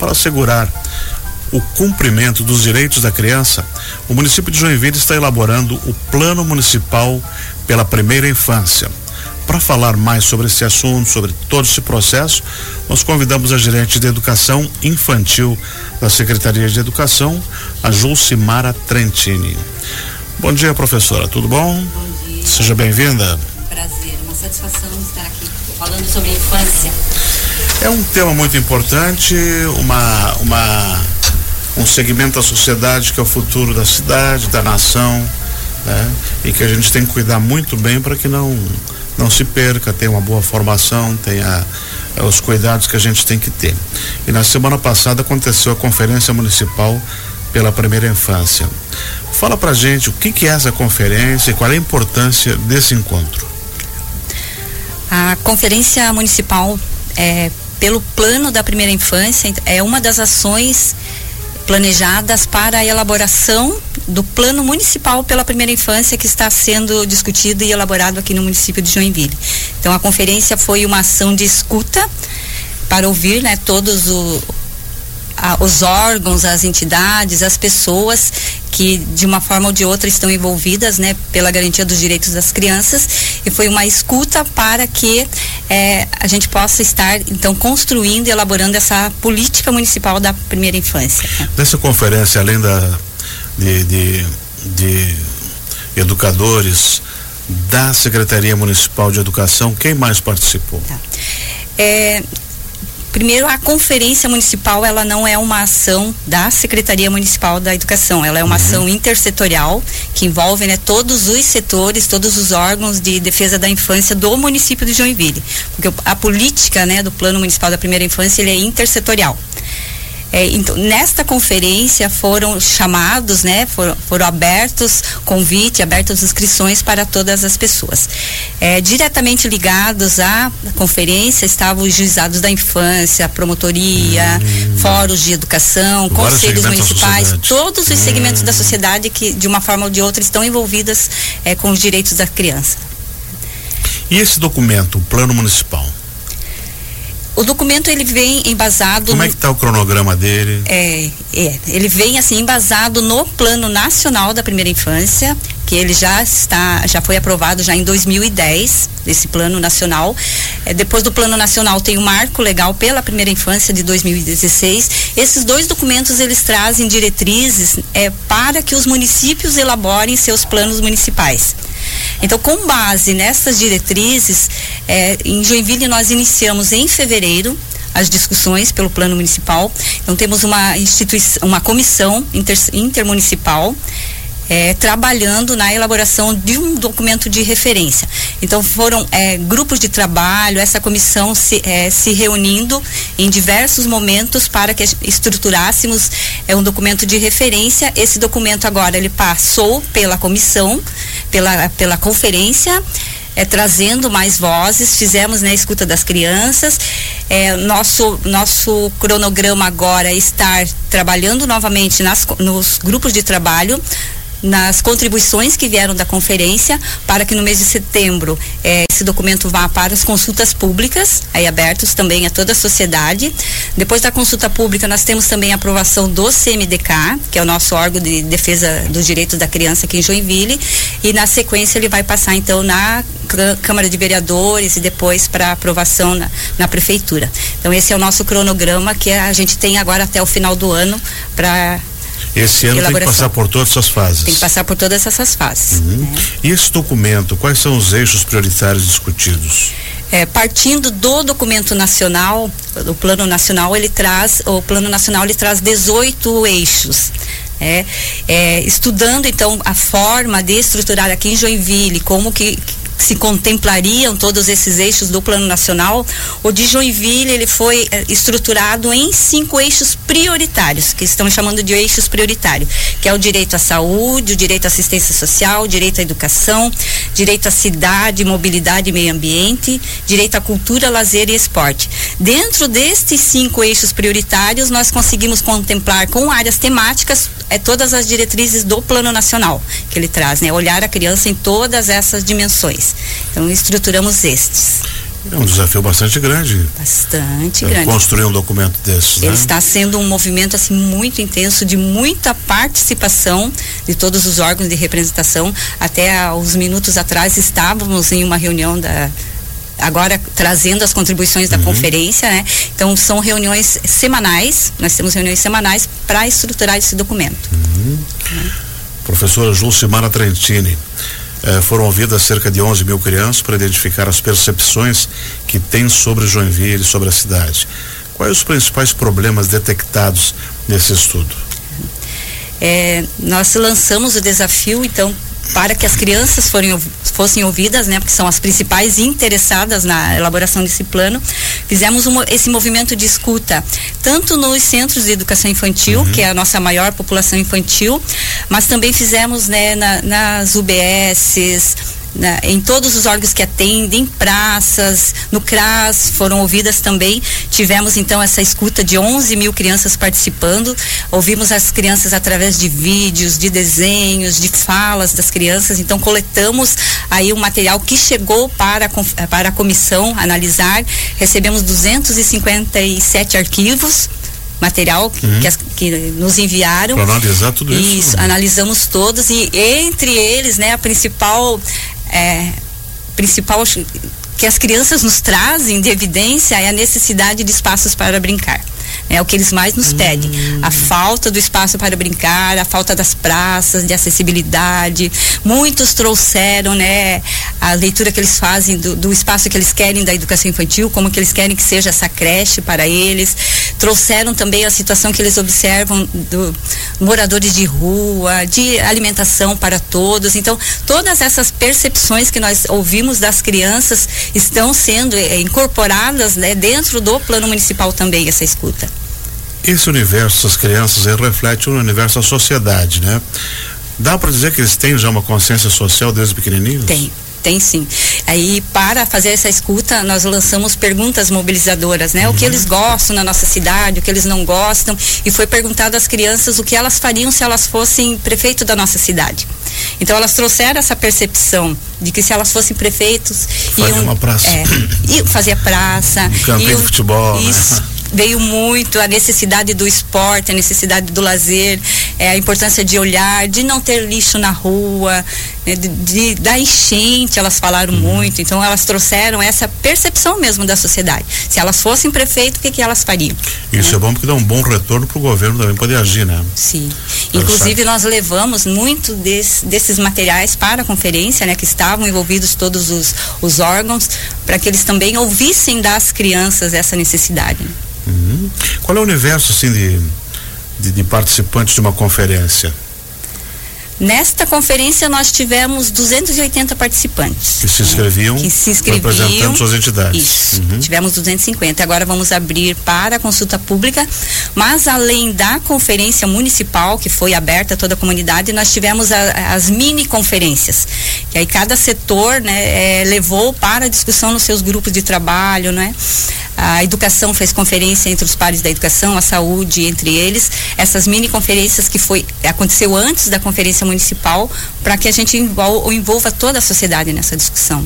Para assegurar o cumprimento dos direitos da criança, o município de Joinville está elaborando o Plano Municipal pela Primeira Infância. Para falar mais sobre esse assunto, sobre todo esse processo, nós convidamos a gerente de Educação Infantil da Secretaria de Educação, a Julcimara Trentini. Bom dia, professora, tudo bom? Bom dia. Seja bem-vinda. Satisfação estar aqui falando sobre infância. É um tema muito importante, uma, uma, um segmento da sociedade que é o futuro da cidade, da nação, né? E que a gente tem que cuidar muito bem para que não não se perca, tenha uma boa formação, tenha é, os cuidados que a gente tem que ter. E na semana passada aconteceu a conferência municipal pela primeira infância. Fala pra gente o que, que é essa conferência e qual é a importância desse encontro. A conferência municipal é, pelo plano da primeira infância é uma das ações planejadas para a elaboração do plano municipal pela primeira infância que está sendo discutido e elaborado aqui no município de Joinville. Então a conferência foi uma ação de escuta para ouvir, né, todos o, a, os órgãos, as entidades, as pessoas que de uma forma ou de outra estão envolvidas, né, pela garantia dos direitos das crianças e foi uma escuta para que eh, a gente possa estar então construindo e elaborando essa política municipal da primeira infância. Nessa conferência, além da de, de, de educadores da Secretaria Municipal de Educação, quem mais participou? Tá. É, Primeiro, a conferência municipal, ela não é uma ação da Secretaria Municipal da Educação, ela é uma uhum. ação intersetorial que envolve né, todos os setores, todos os órgãos de defesa da infância do município de Joinville. Porque a política né, do Plano Municipal da Primeira Infância ele é intersetorial. É, então, nesta conferência foram chamados, né, foram, foram abertos convite, abertas inscrições para todas as pessoas. É, diretamente ligados à conferência estavam os juizados da infância, promotoria, hum. fóruns de educação, Vários conselhos municipais, todos os hum. segmentos da sociedade que, de uma forma ou de outra, estão envolvidas é, com os direitos da criança. E esse documento, o plano municipal? O documento ele vem embasado. Como é que está o cronograma dele? É, é, ele vem assim embasado no Plano Nacional da Primeira Infância, que ele já está, já foi aprovado já em 2010, esse Plano Nacional. É, depois do Plano Nacional tem o Marco Legal pela Primeira Infância de 2016. Esses dois documentos eles trazem diretrizes é, para que os municípios elaborem seus planos municipais. Então, com base nessas diretrizes, é, em Joinville nós iniciamos em fevereiro as discussões pelo plano municipal. Então temos uma instituição, uma comissão inter, intermunicipal é, trabalhando na elaboração de um documento de referência. Então foram é, grupos de trabalho, essa comissão se, é, se reunindo em diversos momentos para que estruturássemos é, um documento de referência. Esse documento agora ele passou pela comissão, pela, pela conferência. É, trazendo mais vozes, fizemos né, a escuta das crianças. É, nosso, nosso cronograma agora é estar trabalhando novamente nas, nos grupos de trabalho, nas contribuições que vieram da conferência para que no mês de setembro eh, esse documento vá para as consultas públicas, aí abertos também a toda a sociedade. Depois da consulta pública, nós temos também a aprovação do CMDK, que é o nosso órgão de defesa dos direitos da criança aqui em Joinville, e na sequência ele vai passar então na Câmara de Vereadores e depois para aprovação na, na prefeitura. Então esse é o nosso cronograma que a gente tem agora até o final do ano para esse ano tem que passar por todas essas fases. Tem que passar por todas essas fases. Uhum. Né? E esse documento, quais são os eixos prioritários discutidos? É, partindo do documento nacional, o plano nacional, ele traz, o plano nacional ele traz 18 eixos. É, é, estudando então a forma de estruturar aqui em Joinville, como que, se contemplariam todos esses eixos do Plano Nacional, o de Joinville ele foi eh, estruturado em cinco eixos prioritários, que estão chamando de eixos prioritários, que é o direito à saúde, o direito à assistência social, o direito à educação, direito à cidade, mobilidade e meio ambiente, direito à cultura, lazer e esporte. Dentro destes cinco eixos prioritários, nós conseguimos contemplar com áreas temáticas é todas as diretrizes do Plano Nacional que ele traz, né? Olhar a criança em todas essas dimensões. Então estruturamos estes. É um desafio bastante grande. Bastante é, grande. Construir um documento desses. Ele né? está sendo um movimento assim muito intenso de muita participação de todos os órgãos de representação. Até há uns minutos atrás estávamos em uma reunião da agora trazendo as contribuições da uhum. conferência, né? Então são reuniões semanais, nós temos reuniões semanais para estruturar esse documento. Uhum. Uhum. Professora Julcimara Trentini, eh, foram ouvidas cerca de 11 mil crianças para identificar as percepções que têm sobre Joinville, sobre a cidade. Quais os principais problemas detectados nesse estudo? É, nós lançamos o desafio, então, para que as crianças forem, fossem ouvidas, né, porque são as principais interessadas na elaboração desse plano, fizemos um, esse movimento de escuta, tanto nos centros de educação infantil, uhum. que é a nossa maior população infantil, mas também fizemos né, na, nas UBSs, né, em todos os órgãos que atendem, praças, no CRAS, foram ouvidas também. Tivemos então essa escuta de 11 mil crianças participando. Ouvimos as crianças através de vídeos, de desenhos, de falas das crianças. Então coletamos aí o um material que chegou para, para a comissão analisar. Recebemos 257 arquivos material uhum. que, as, que, nos enviaram. Para analisar tudo isso. Isso, analisamos todos e entre eles, né, a principal é, principal que as crianças nos trazem de evidência é a necessidade de espaços para brincar. É o que eles mais nos pedem. A hum. falta do espaço para brincar, a falta das praças, de acessibilidade. Muitos trouxeram, né, a leitura que eles fazem do, do, espaço que eles querem da educação infantil, como que eles querem que seja essa creche para eles. Trouxeram também a situação que eles observam do moradores de rua, de alimentação para todos. Então, todas essas percepções que nós ouvimos das crianças estão sendo é, incorporadas, né, dentro do plano municipal também essa escuta esse universo das crianças reflete o universo da sociedade, né? Dá para dizer que eles têm já uma consciência social desde pequenininhos? Tem. Tem sim. Aí, para fazer essa escuta, nós lançamos perguntas mobilizadoras, né? Uhum. O que uhum. eles gostam na nossa cidade, o que eles não gostam. E foi perguntado às crianças o que elas fariam se elas fossem prefeito da nossa cidade. Então, elas trouxeram essa percepção de que se elas fossem prefeitos. Fazia iam, uma praça. É, e fazia praça. Um campinho de futebol. Né? Isso. Né? veio muito a necessidade do esporte, a necessidade do lazer, é, a importância de olhar, de não ter lixo na rua, né, de, de, da enchente, elas falaram uhum. muito, então elas trouxeram essa percepção mesmo da sociedade. Se elas fossem prefeito, o que, que elas fariam? Isso né? é bom porque dá um bom retorno para o governo também poder agir, né? Sim. Inclusive nós levamos muito des, desses materiais para a conferência, né, que estavam envolvidos todos os, os órgãos, para que eles também ouvissem das crianças essa necessidade. Uhum. Qual é o universo assim de, de, de participantes de uma conferência? Nesta conferência nós tivemos 280 participantes. Que se inscreviam, que se inscreviam representando suas entidades. Isso. Uhum. Tivemos 250. Agora vamos abrir para a consulta pública, mas além da conferência municipal que foi aberta a toda a comunidade, nós tivemos a, as mini conferências. Que aí cada setor, né, é, levou para a discussão nos seus grupos de trabalho, né? A educação fez conferência entre os pares da educação, a saúde entre eles. Essas mini conferências que foi aconteceu antes da conferência municipal para que a gente envolva, envolva toda a sociedade nessa discussão.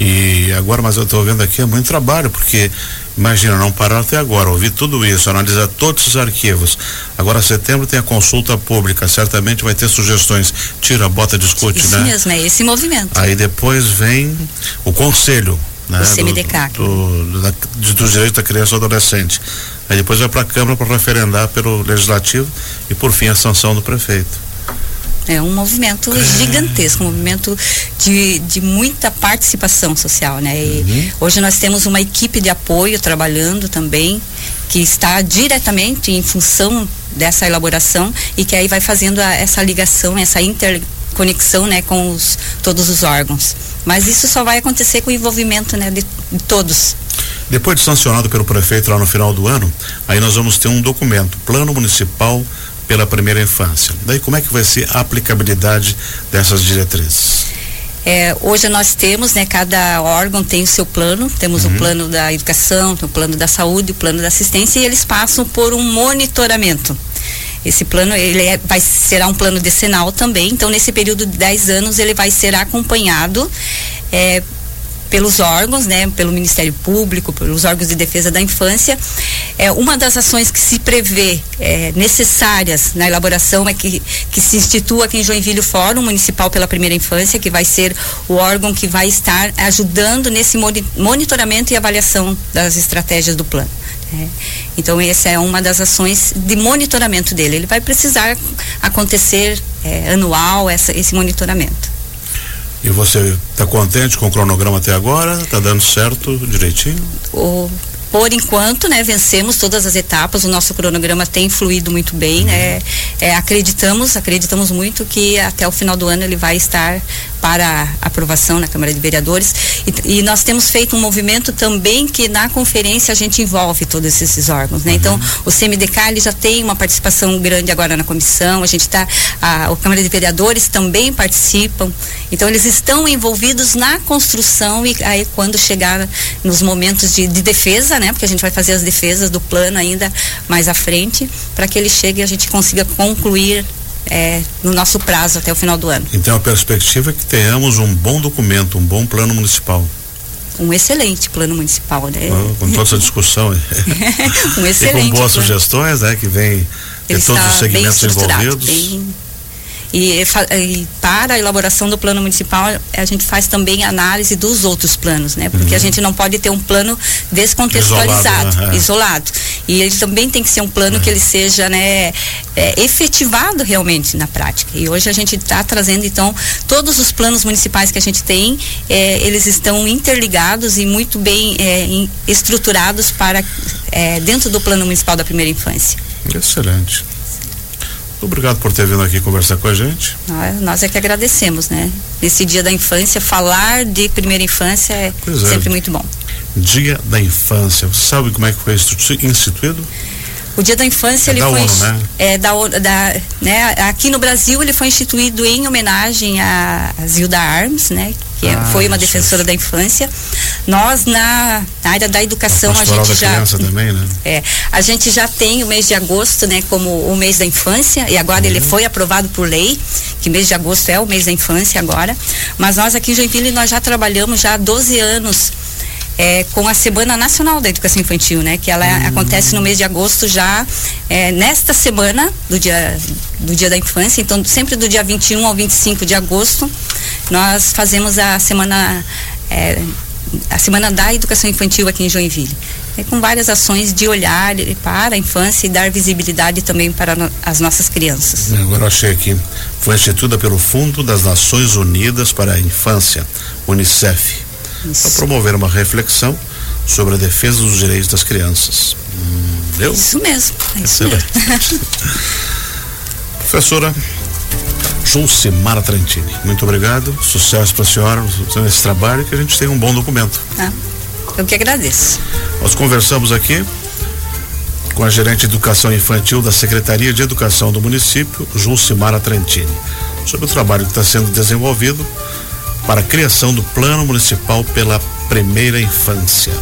E agora, mas eu estou vendo aqui é muito trabalho, porque imagina, não parar até agora, ouvir tudo isso, analisar todos os arquivos. Agora, setembro tem a consulta pública, certamente vai ter sugestões. Tira, bota, discute, isso né? Isso mesmo, é esse movimento. Aí depois vem o conselho, né? O CMDK. Do, do, da, dos direitos da criança e do adolescente. Aí depois vai para a Câmara para referendar pelo Legislativo e, por fim, a sanção do prefeito. É um movimento gigantesco, um movimento de, de muita participação social, né? Uhum. Hoje nós temos uma equipe de apoio trabalhando também, que está diretamente em função dessa elaboração e que aí vai fazendo a, essa ligação, essa interconexão, né, com os, todos os órgãos. Mas isso só vai acontecer com o envolvimento, né, de, de todos. Depois de sancionado pelo prefeito lá no final do ano, aí nós vamos ter um documento, Plano Municipal pela primeira infância. Daí como é que vai ser a aplicabilidade dessas diretrizes? É, hoje nós temos, né, cada órgão tem o seu plano, temos uhum. o plano da educação, o plano da saúde, o plano da assistência e eles passam por um monitoramento. Esse plano ele é, vai será um plano decenal também, então nesse período de 10 anos ele vai ser acompanhado é, pelos órgãos, né, pelo Ministério Público, pelos órgãos de defesa da infância. É, uma das ações que se prevê é, necessárias na elaboração é que, que se institua aqui em Joinville o Fórum Municipal pela Primeira Infância, que vai ser o órgão que vai estar ajudando nesse monitoramento e avaliação das estratégias do plano. É. Então essa é uma das ações de monitoramento dele. Ele vai precisar acontecer é, anual essa, esse monitoramento. E você está contente com o cronograma até agora? Está dando certo direitinho? O, por enquanto, né, vencemos todas as etapas, o nosso cronograma tem fluído muito bem, né? uhum. né? É, acreditamos, acreditamos muito que até o final do ano ele vai estar para aprovação na Câmara de Vereadores e, e, nós temos feito um movimento também que na conferência a gente envolve todos esses órgãos, né? Então, uhum. Então o CMDK já tem uma participação grande agora na comissão, a gente está a, a Câmara de Vereadores também participam, então eles estão envolvidos na construção e aí quando chegar nos momentos de, de defesa, né? Porque a gente vai fazer as defesas do plano ainda mais à frente para que ele chegue e a gente consiga concluir é, no nosso prazo até o final do ano. Então a perspectiva é que tenhamos um bom documento, um bom plano municipal. Um excelente plano municipal, né? Com toda essa discussão. um excelente. e com boas plano. sugestões, né? Que vem de todos os segmentos envolvidos. Bem e, e, para a elaboração do plano municipal, a gente faz também análise dos outros planos, né? Porque uhum. a gente não pode ter um plano descontextualizado, isolado. Né? isolado. E ele também tem que ser um plano uhum. que ele seja, né, é, efetivado realmente na prática. E hoje a gente está trazendo, então, todos os planos municipais que a gente tem, é, eles estão interligados e muito bem é, estruturados para é, dentro do plano municipal da primeira infância. Excelente. Obrigado por ter vindo aqui conversar com a gente. Nós é que agradecemos, né? Nesse dia da infância, falar de primeira infância é, é. sempre muito bom. Dia da infância, você sabe como é que foi instituído? O Dia da Infância é ele da foi ONU, né? é da, da né, aqui no Brasil ele foi instituído em homenagem a, a Zilda Arms, né, que ah, foi uma defensora da infância. Nós na, na área da educação a, a gente já também, né? É, a gente já tem o mês de agosto, né, como o mês da infância e agora uhum. ele foi aprovado por lei, que mês de agosto é o mês da infância agora. Mas nós aqui em Joinville nós já trabalhamos já há 12 anos é, com a Semana Nacional da Educação Infantil, né? Que ela uhum. acontece no mês de agosto já, é, nesta semana do dia, do dia da infância, então sempre do dia 21 ao 25 de agosto, nós fazemos a semana é, a Semana da Educação Infantil aqui em Joinville. É, com várias ações de olhar para a infância e dar visibilidade também para no, as nossas crianças. Agora achei aqui, foi instituída pelo Fundo das Nações Unidas para a Infância, Unicef para promover uma reflexão sobre a defesa dos direitos das crianças. Hum, deu? Isso mesmo. É isso mesmo. Professora Julcimara Trentini, muito obrigado. Sucesso para a senhora nesse trabalho que a gente tenha um bom documento. Ah, eu que agradeço. Nós conversamos aqui com a gerente de educação infantil da Secretaria de Educação do município, Julcimara Trentini, sobre o trabalho que está sendo desenvolvido para a criação do Plano Municipal pela Primeira Infância.